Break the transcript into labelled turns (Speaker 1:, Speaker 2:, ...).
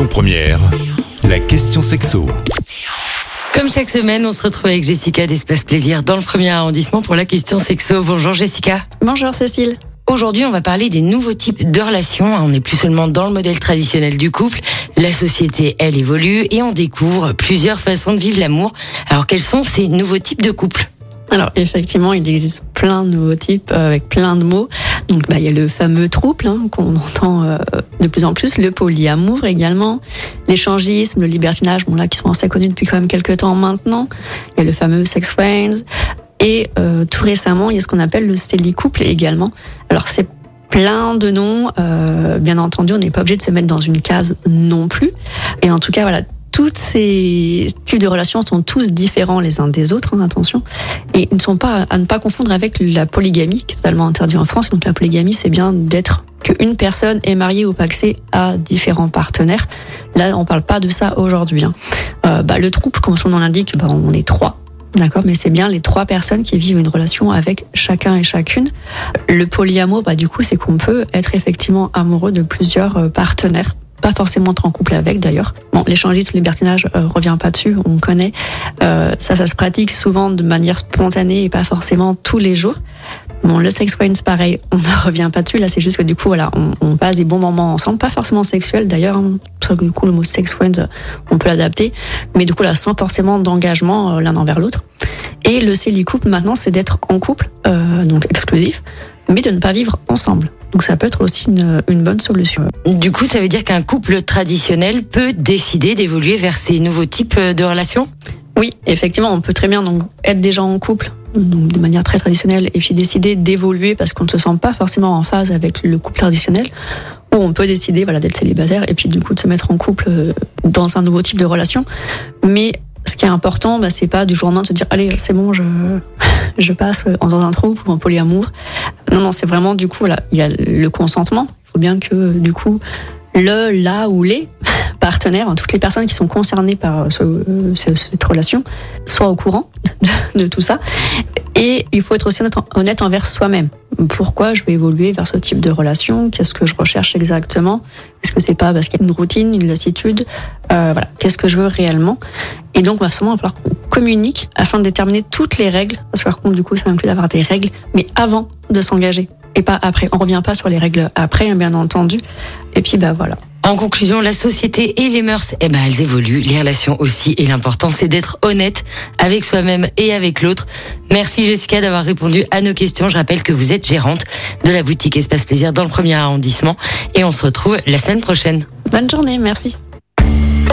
Speaker 1: Lyon Première, la question sexo.
Speaker 2: Comme chaque semaine, on se retrouve avec Jessica d'Espace Plaisir dans le premier arrondissement pour la question sexo. Bonjour Jessica.
Speaker 3: Bonjour Cécile.
Speaker 2: Aujourd'hui, on va parler des nouveaux types de relations. On n'est plus seulement dans le modèle traditionnel du couple. La société, elle évolue et on découvre plusieurs façons de vivre l'amour. Alors, quels sont ces nouveaux types de couples
Speaker 3: Alors effectivement, il existe plein de nouveaux types euh, avec plein de mots. Donc bah, il y a le fameux trouble hein, qu'on entend euh, de plus en plus, le polyamour également, l'échangisme, le libertinage, bon là qui sont assez connus depuis quand même quelques temps maintenant. Il y a le fameux sex friends et euh, tout récemment il y a ce qu'on appelle le stelly couple également. Alors c'est plein de noms, euh, bien entendu on n'est pas obligé de se mettre dans une case non plus. Et en tout cas voilà toutes ces types de relations sont tous différents les uns des autres, hein, attention, et ne sont pas à ne pas confondre avec la polygamie, qui est totalement interdit en France. Donc la polygamie, c'est bien d'être qu'une personne est mariée ou paxée à différents partenaires. Là, on parle pas de ça aujourd'hui. Hein. Euh, bah, le trouble, comme son nom l'indique, bah, on est trois. D'accord, mais c'est bien les trois personnes qui vivent une relation avec chacun et chacune. Le polyamour, bah, du coup, c'est qu'on peut être effectivement amoureux de plusieurs euh, partenaires pas forcément être en couple avec d'ailleurs. Bon, l'échangisme, le libertinage, euh, revient pas dessus, on connaît. Euh, ça, ça se pratique souvent de manière spontanée et pas forcément tous les jours. Bon, le sex friends, pareil, on ne revient pas dessus. Là, c'est juste que du coup, voilà, on, on, passe des bons moments ensemble, pas forcément sexuels d'ailleurs. Hein. Du coup, le mot sex friends, on peut l'adapter, mais du coup, là, sans forcément d'engagement euh, l'un envers l'autre. Et le couple, maintenant, c'est d'être en couple, euh, donc exclusif, mais de ne pas vivre ensemble. Donc ça peut être aussi une, une, bonne solution.
Speaker 2: Du coup, ça veut dire qu'un couple traditionnel peut décider d'évoluer vers ces nouveaux types de relations?
Speaker 3: Oui, effectivement, on peut très bien donc être déjà en couple donc de manière très traditionnelle et puis décider d'évoluer parce qu'on ne se sent pas forcément en phase avec le couple traditionnel ou on peut décider voilà d'être célibataire et puis du coup de se mettre en couple euh, dans un nouveau type de relation mais ce qui est important bah, c'est pas du jour au lendemain de se dire allez c'est bon je je passe dans un trouble ou en polyamour. Non non c'est vraiment du coup voilà il y a le consentement. Il faut bien que du coup le là ou les partenaires, hein, toutes les personnes qui sont concernées par ce, ce, cette relation, soient au courant de, tout ça. Et il faut être aussi honnête, envers soi-même. Pourquoi je vais évoluer vers ce type de relation? Qu'est-ce que je recherche exactement? Est-ce que c'est pas parce qu'il y a une routine, une lassitude? Euh, Voilà, qu'est-ce que je veux réellement? Et donc, il va falloir qu'on communique afin de déterminer toutes les règles. Parce que par contre, du coup, ça inclut d'avoir des règles, mais avant de s'engager et pas après. On revient pas sur les règles après, bien entendu. Et puis, bah voilà.
Speaker 2: En conclusion, la société et les mœurs, eh ben, elles évoluent, les relations aussi, et l'important, c'est d'être honnête avec soi-même et avec l'autre. Merci Jessica d'avoir répondu à nos questions. Je rappelle que vous êtes gérante de la boutique Espace Plaisir dans le premier arrondissement, et on se retrouve la semaine prochaine.
Speaker 3: Bonne journée, merci.